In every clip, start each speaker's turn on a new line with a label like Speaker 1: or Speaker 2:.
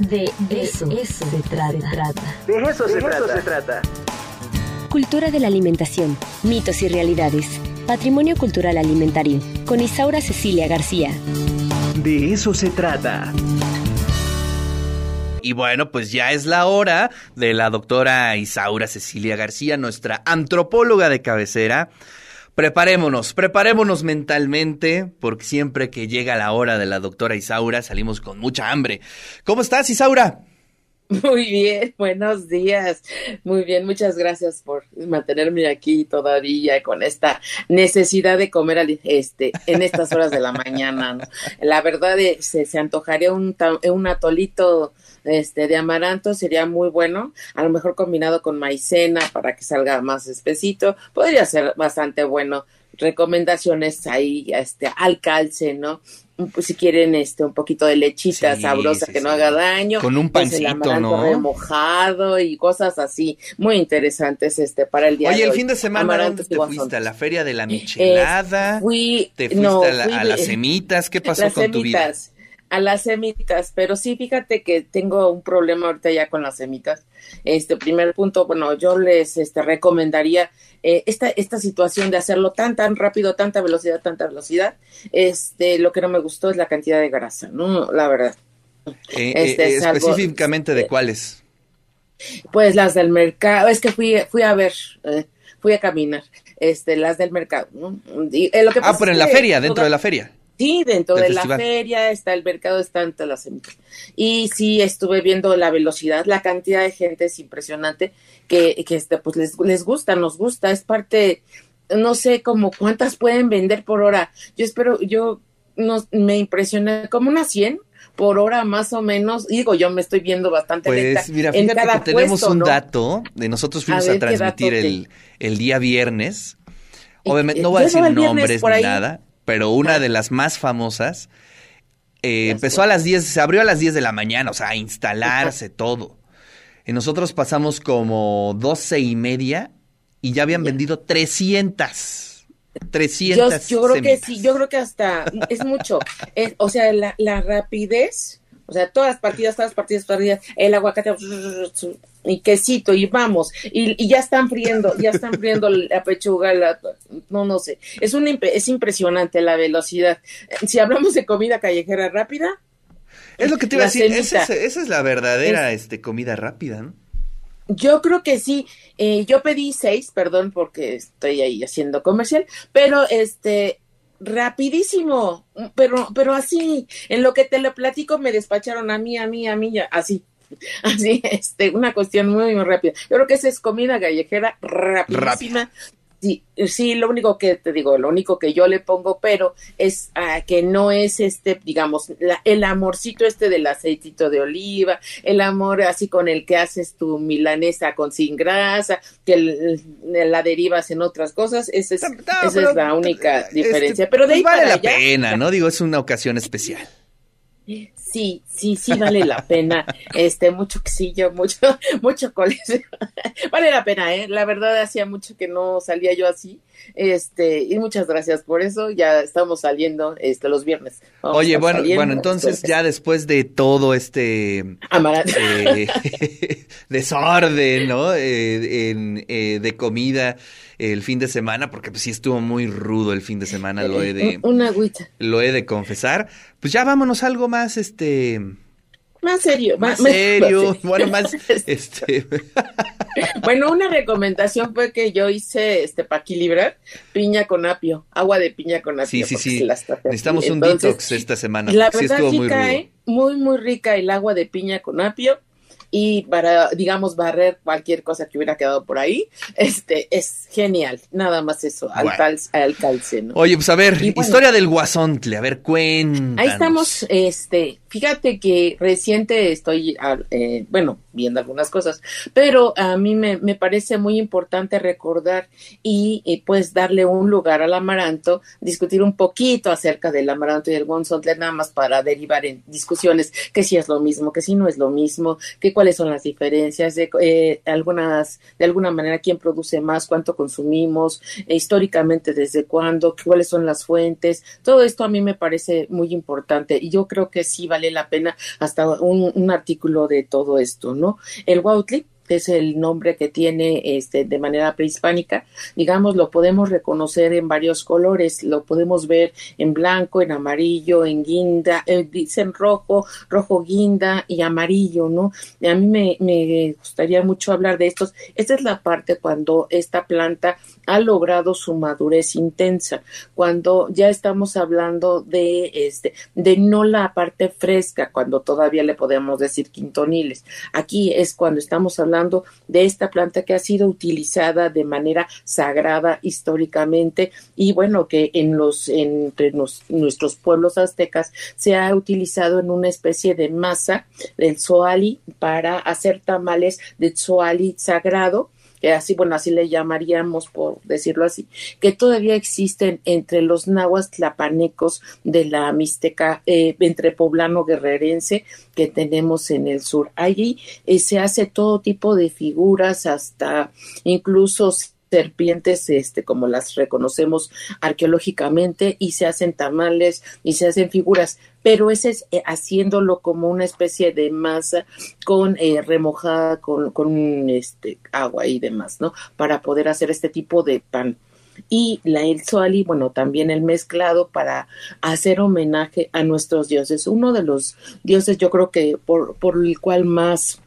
Speaker 1: De eso, eso se, trata.
Speaker 2: De eso, se, trata. se trata.
Speaker 3: Cultura de la alimentación, mitos y realidades. Patrimonio cultural alimentario. Con Isaura Cecilia García.
Speaker 2: De eso se trata.
Speaker 4: Y bueno, pues ya es la hora de la doctora Isaura Cecilia García, nuestra antropóloga de cabecera. Preparémonos, preparémonos mentalmente, porque siempre que llega la hora de la doctora Isaura salimos con mucha hambre. ¿Cómo estás, Isaura?
Speaker 5: Muy bien, buenos días. Muy bien, muchas gracias por mantenerme aquí todavía con esta necesidad de comer este en estas horas de la mañana. La verdad es, se, se antojaría un, un atolito este de amaranto sería muy bueno, a lo mejor combinado con maicena para que salga más espesito, podría ser bastante bueno. Recomendaciones ahí este al calce, ¿no? Pues si quieren este un poquito de lechita sabrosa que no haga daño,
Speaker 4: con un pues, pancito, ¿no?
Speaker 5: remojado y cosas así, muy interesantes este para el día
Speaker 4: Oye,
Speaker 5: el
Speaker 4: fin de semana ¿dónde te fuiste a la feria de la michelada?
Speaker 5: fui,
Speaker 4: te fuiste a, las semitas, ¿qué pasó con tu vida?
Speaker 5: A las semitas, pero sí, fíjate que tengo un problema ahorita ya con las semitas. Este primer punto, bueno, yo les este, recomendaría eh, esta, esta situación de hacerlo tan, tan rápido, tanta velocidad, tanta velocidad. Este, lo que no me gustó es la cantidad de grasa, ¿no? La verdad.
Speaker 4: Eh, este, eh, específicamente de cuáles?
Speaker 5: Pues las del mercado, es que fui, fui a ver, fui a caminar, este, las del mercado, ¿no?
Speaker 4: lo que ah, pero en la feria, dentro de la feria.
Speaker 5: Sí, dentro de la feria está el mercado, están todas las semitas. Y sí, estuve viendo la velocidad, la cantidad de gente es impresionante que, que este, pues les, les gusta, nos gusta, es parte, no sé como cuántas pueden vender por hora. Yo espero, yo no, me impresiona como unas 100 por hora más o menos. Digo, yo me estoy viendo bastante
Speaker 4: Pues mira, fíjate que tenemos un dato, de nosotros fuimos a, transmitir el, el, día viernes. Obviamente, no voy a decir nombres ni nada pero una de las más famosas, eh, empezó a las 10, se abrió a las 10 de la mañana, o sea, a instalarse todo. Y nosotros pasamos como 12 y media y ya habían vendido 300. 300.
Speaker 5: Yo, yo creo que sí, yo creo que hasta es mucho. o sea, la, la rapidez o sea, todas las partidas, todas las partidas, partidas, el aguacate y quesito y vamos, y, ya están friendo, ya están friendo la pechuga, la, no, no sé. Es, un, es impresionante la velocidad. Si hablamos de comida callejera rápida.
Speaker 4: Es lo que te iba a decir, esa es, la verdadera este, comida rápida, ¿no?
Speaker 5: Yo creo que sí. Eh, yo pedí seis, perdón, porque estoy ahí haciendo comercial, pero este, rapidísimo, pero, pero así, en lo que te lo platico me despacharon a mí, a mí, a mí, así, así, este, una cuestión muy, muy rápida. Yo creo que esa es comida callejera rapidísima, Sí, sí, lo único que te digo, lo único que yo le pongo, pero es ah, que no es este, digamos, el amorcito este del aceitito de oliva, el amor así con el que haces tu milanesa con sin grasa, que la derivas en otras cosas, esa es, esa es la única este, diferencia. Pero de ahí
Speaker 4: pues vale la pena, ¿no? Digo, es una ocasión especial.
Speaker 5: Sí, sí, sí vale la pena. Este, mucho quesillo, mucho, mucho colegio. vale la pena, eh. La verdad hacía mucho que no salía yo así. Este, y muchas gracias por eso. Ya estamos saliendo este los viernes.
Speaker 4: Oye, bueno, bueno, entonces ya después de todo este eh, desorden, ¿no? Eh, en, eh, de comida el fin de semana, porque pues sí estuvo muy rudo el fin de semana, lo he de...
Speaker 5: Una agüita.
Speaker 4: Lo he de confesar. Pues ya vámonos algo más, este...
Speaker 5: Más serio.
Speaker 4: Más, serio. Bueno, más, este...
Speaker 5: bueno, una recomendación fue que yo hice, este, para equilibrar, piña con apio, agua de piña con apio.
Speaker 4: Sí, sí, sí. Necesitamos un detox esta semana.
Speaker 5: La verdad sí, muy cae muy, muy rica el agua de piña con apio y para, digamos, barrer cualquier cosa que hubiera quedado por ahí, este, es genial. Nada más eso, al, al calce, ¿no?
Speaker 4: Oye, pues a ver, historia del guasontle, a ver, cuéntanos.
Speaker 5: Ahí estamos, este, fíjate que reciente estoy, ah, eh, bueno, viendo algunas cosas, pero a mí me, me parece muy importante recordar y, pues darle un lugar al amaranto, discutir un poquito acerca del amaranto y el guasontle, nada más para derivar en discusiones que si es lo mismo, que si no es lo mismo, que cuáles son las diferencias, de eh, algunas, de alguna manera quién produce más, cuánto consumimos, eh, históricamente desde cuándo, cuáles son las fuentes, todo esto a mí me parece muy importante y yo creo que sí vale vale la pena hasta un, un artículo de todo esto, ¿no? El Wautli es el nombre que tiene este de manera prehispánica, digamos, lo podemos reconocer en varios colores, lo podemos ver en blanco, en amarillo, en guinda, eh, dicen rojo, rojo guinda y amarillo, ¿no? a mí me, me gustaría mucho hablar de estos. Esta es la parte cuando esta planta ha logrado su madurez intensa, cuando ya estamos hablando de este, de no la parte fresca, cuando todavía le podemos decir quintoniles. Aquí es cuando estamos hablando de esta planta que ha sido utilizada de manera sagrada históricamente y bueno, que en los, entre nuestros pueblos aztecas se ha utilizado en una especie de masa del zoali para hacer tamales de zoali sagrado que así, bueno, así le llamaríamos por decirlo así, que todavía existen entre los nahuas tlapanecos de la Mixteca, eh, entre poblano guerrerense que tenemos en el sur. Allí eh, se hace todo tipo de figuras, hasta incluso serpientes, este, como las reconocemos arqueológicamente, y se hacen tamales y se hacen figuras, pero ese es eh, haciéndolo como una especie de masa con eh, remojada con, con este agua y demás, ¿no? Para poder hacer este tipo de pan y la el soali, bueno, también el mezclado para hacer homenaje a nuestros dioses. Uno de los dioses, yo creo que por, por el cual más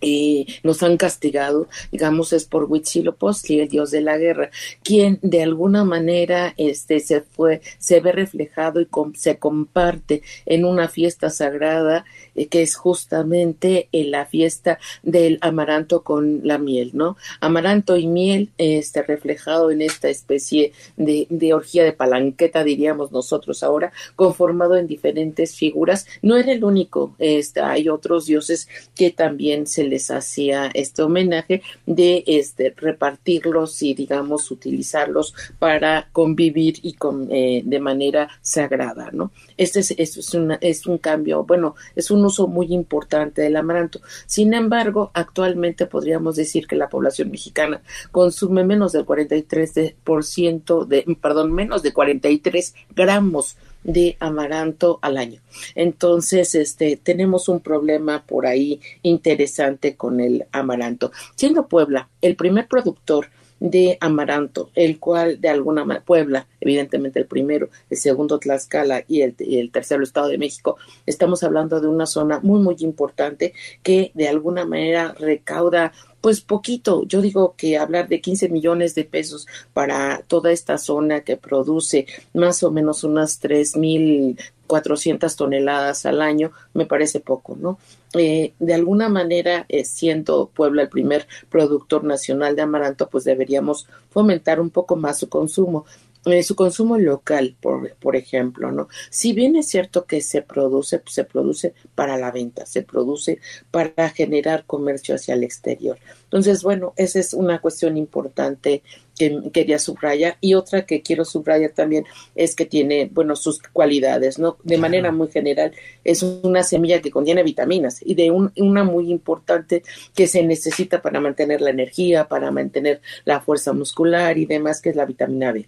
Speaker 5: eh, nos han castigado, digamos, es por Huitzilopochtli, el dios de la guerra, quien de alguna manera este, se fue, se ve reflejado y se comparte en una fiesta sagrada eh, que es justamente en la fiesta del amaranto con la miel, ¿no? Amaranto y miel este, reflejado en esta especie de, de orgía de palanqueta, diríamos nosotros ahora, conformado en diferentes figuras. No era el único, este, hay otros dioses que también se les hacía este homenaje de este repartirlos y digamos utilizarlos para convivir y con eh, de manera sagrada, ¿no? Este es, es, una, es un cambio, bueno, es un uso muy importante del amaranto. Sin embargo, actualmente podríamos decir que la población mexicana consume menos del 43% de, perdón, menos de 43 gramos de amaranto al año. Entonces, este, tenemos un problema por ahí interesante con el amaranto. Siendo Puebla el primer productor de amaranto, el cual de alguna manera, Puebla, evidentemente el primero, el segundo Tlaxcala y el, y el, tercero Estado de México, estamos hablando de una zona muy, muy importante que de alguna manera recauda pues poquito, yo digo que hablar de 15 millones de pesos para toda esta zona que produce más o menos unas tres mil cuatrocientas toneladas al año, me parece poco, ¿no? Eh, de alguna manera, eh, siendo Puebla el primer productor nacional de amaranto, pues deberíamos fomentar un poco más su consumo. Eh, su consumo local, por, por ejemplo, ¿no? Si bien es cierto que se produce, pues se produce para la venta, se produce para generar comercio hacia el exterior. Entonces, bueno, esa es una cuestión importante que quería subrayar y otra que quiero subrayar también es que tiene, bueno, sus cualidades, ¿no? De manera muy general, es una semilla que contiene vitaminas y de una muy importante que se necesita para mantener la energía, para mantener la fuerza muscular y demás, que es la vitamina B.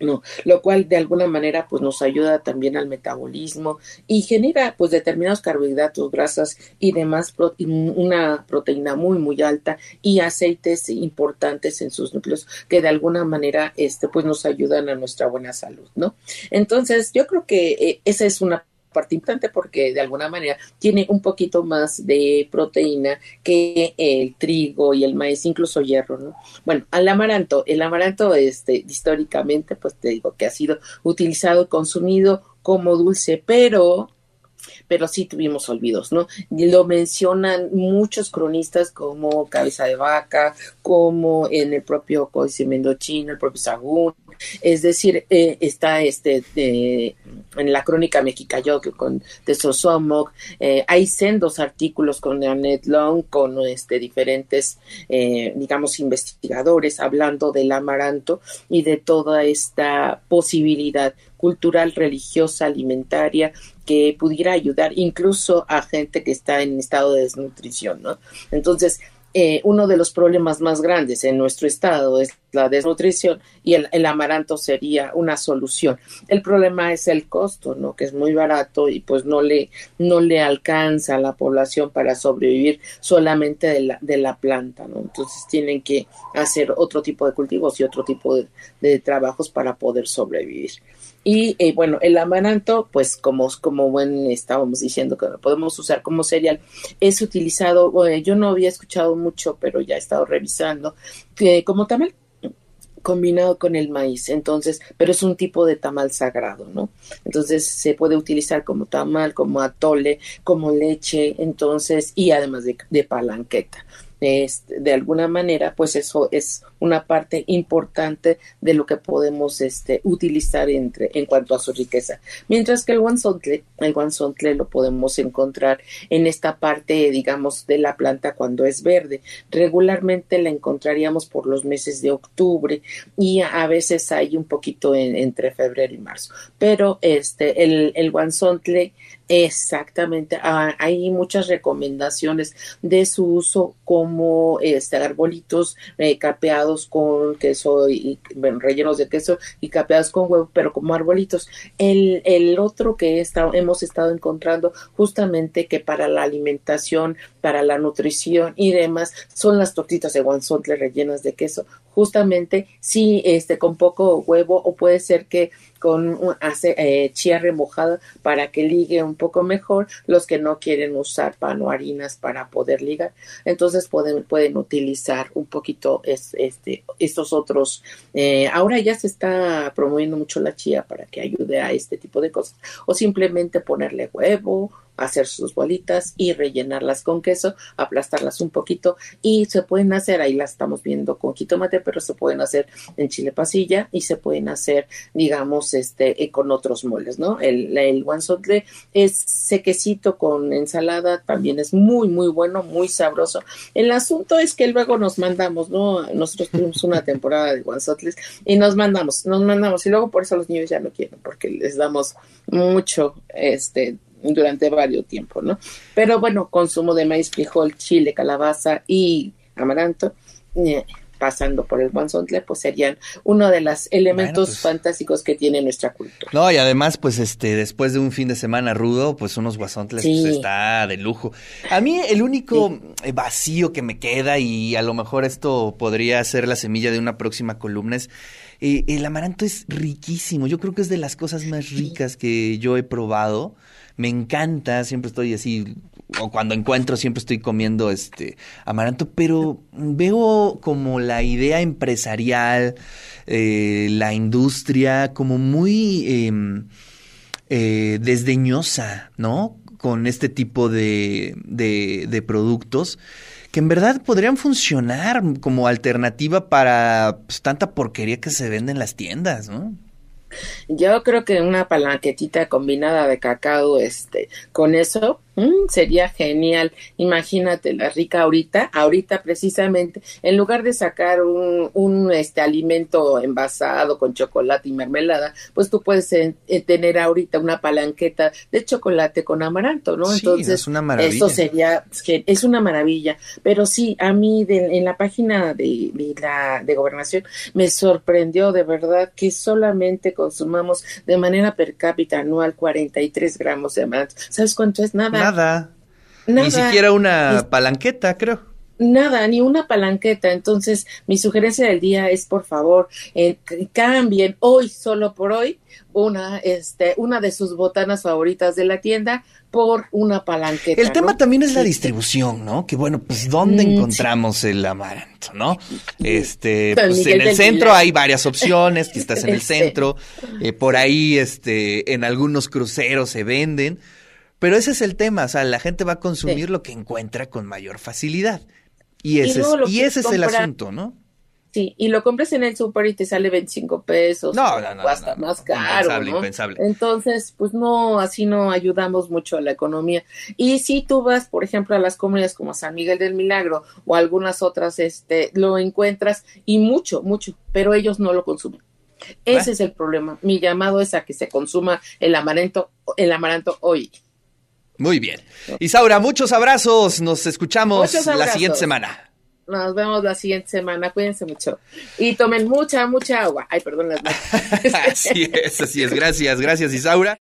Speaker 5: No, lo cual de alguna manera pues nos ayuda también al metabolismo y genera pues determinados carbohidratos, grasas y demás, una proteína muy muy alta y aceites importantes en sus núcleos que de alguna manera este pues nos ayudan a nuestra buena salud, ¿no? Entonces yo creo que eh, esa es una parte importante porque de alguna manera tiene un poquito más de proteína que el trigo y el maíz, incluso hierro, ¿no? Bueno, al amaranto, el amaranto este históricamente pues te digo que ha sido utilizado consumido como dulce, pero pero sí tuvimos olvidos, ¿no? Lo mencionan muchos cronistas como Cabeza de Vaca, como en el propio Códice Mendochino, el propio Sagún, es decir, eh, está este en la crónica Mexicayoc con de Sosomoc, eh, hay sendos artículos con Annette Long, con este diferentes, eh, digamos, investigadores hablando del amaranto y de toda esta posibilidad cultural, religiosa, alimentaria, que pudiera ayudar incluso a gente que está en estado de desnutrición, ¿no? Entonces, eh, uno de los problemas más grandes en nuestro estado es la desnutrición y el, amaranto sería una solución. El problema es el costo, ¿no? Que es muy barato y pues no le, no le alcanza a la población para sobrevivir solamente de la, de la planta, ¿no? Entonces tienen que hacer otro tipo de cultivos y otro tipo de trabajos para poder sobrevivir. Y eh, bueno, el amaranto, pues como, como buen estábamos diciendo que lo podemos usar como cereal, es utilizado, yo no había escuchado mucho, pero ya he estado revisando, que como tamal combinado con el maíz, entonces, pero es un tipo de tamal sagrado, ¿no? Entonces se puede utilizar como tamal, como atole, como leche, entonces, y además de, de palanqueta de alguna manera, pues eso es una parte importante de lo que podemos este, utilizar entre, en cuanto a su riqueza. Mientras que el guanzontle, el guanzontle lo podemos encontrar en esta parte, digamos, de la planta cuando es verde. Regularmente la encontraríamos por los meses de octubre y a veces hay un poquito entre febrero y marzo. Pero este, el, el guanzontle Exactamente, ah, hay muchas recomendaciones de su uso como este, arbolitos eh, capeados con queso y rellenos de queso y capeados con huevo, pero como arbolitos. El, el otro que hemos estado encontrando justamente que para la alimentación, para la nutrición y demás son las tortitas de guanzotle rellenas de queso. Justamente sí, este, con poco huevo o puede ser que con hace, eh, chía remojada para que ligue un poco mejor los que no quieren usar pan o harinas para poder ligar. Entonces pueden pueden utilizar un poquito este estos otros eh, ahora ya se está promoviendo mucho la chía para que ayude a este tipo de cosas. O simplemente ponerle huevo hacer sus bolitas y rellenarlas con queso, aplastarlas un poquito y se pueden hacer, ahí las estamos viendo con jitomate, pero se pueden hacer en chile pasilla y se pueden hacer, digamos, este, eh, con otros moles, ¿no? El, el guanzotle es sequecito con ensalada, también es muy, muy bueno, muy sabroso. El asunto es que luego nos mandamos, ¿no? Nosotros tuvimos una temporada de guanzotles y nos mandamos, nos mandamos y luego por eso los niños ya no quieren, porque les damos mucho, este, durante varios tiempos, ¿no? Pero bueno, consumo de maíz, frijol, chile, calabaza y amaranto, pasando por el guanzontle, pues serían uno de los elementos pues fantásticos que tiene nuestra cultura.
Speaker 4: No, y además, pues este, después de un fin de semana rudo, pues unos guanzontles pues, está de lujo. A mí el único vacío que me queda, y a lo mejor esto podría ser la semilla de una próxima columna, es eh, el amaranto es riquísimo. Yo creo que es de las cosas más ricas que yo he probado me encanta, siempre estoy así, o cuando encuentro siempre estoy comiendo este amaranto, pero veo como la idea empresarial, eh, la industria como muy em, eh, desdeñosa, ¿no? Con este tipo de, productos que en verdad podrían funcionar como alternativa para pues, tanta porquería que se vende en las tiendas, ¿no?
Speaker 5: Yo creo que una palanquetita combinada de cacao, este, con eso, Mm, sería genial. Imagínate la rica ahorita, ahorita precisamente, en lugar de sacar un, un este alimento envasado con chocolate y mermelada, pues tú puedes eh, eh, tener ahorita una palanqueta de chocolate con amaranto, ¿no? Entonces, es una maravilla. Eso sería, es una maravilla. Pero sí, a mí en la página de, de, la de gobernación me sorprendió de verdad que solamente consumamos de manera per cápita anual 43 gramos de amaranto. ¿Sabes cuánto es? Nada.
Speaker 4: Nada. Ni siquiera una palanqueta, creo.
Speaker 5: Nada, ni una palanqueta. Entonces, mi sugerencia del día es, por favor, eh, cambien hoy, solo por hoy, una, este, una de sus botanas favoritas de la tienda por una palanqueta.
Speaker 4: El tema también es la distribución, ¿no? Que bueno, pues ¿dónde mm, encontramos el amaranto, no? Este, pues en el centro hay varias opciones, que estás en el centro, eh, por ahí, este, en algunos cruceros se venden, pero ese es el tema, o sea, la gente va a consumir lo que encuentra con mayor facilidad. Y ese, es, y ese es el asunto, ¿no?
Speaker 5: Sí, y lo compras en el super y te sale 25 pesos. No, no, no. O hasta más caro. Impensable, impensable. Entonces, pues no, así no ayudamos mucho a la economía. Y si tú vas, por ejemplo, a las comunidades como San Miguel del Milagro o algunas otras, este, lo encuentras y mucho, mucho, pero ellos no lo consumen. Ese es el problema. Mi llamado es a que se consuma el amaranto, el amaranto hoy.
Speaker 4: Muy bien. Isaura, muchos abrazos. Nos escuchamos la siguiente semana.
Speaker 5: Nos vemos la siguiente semana. Cuídense mucho. Y tomen mucha, mucha agua. Ay, perdón las
Speaker 4: Así es, así es. Gracias, gracias, Isaura.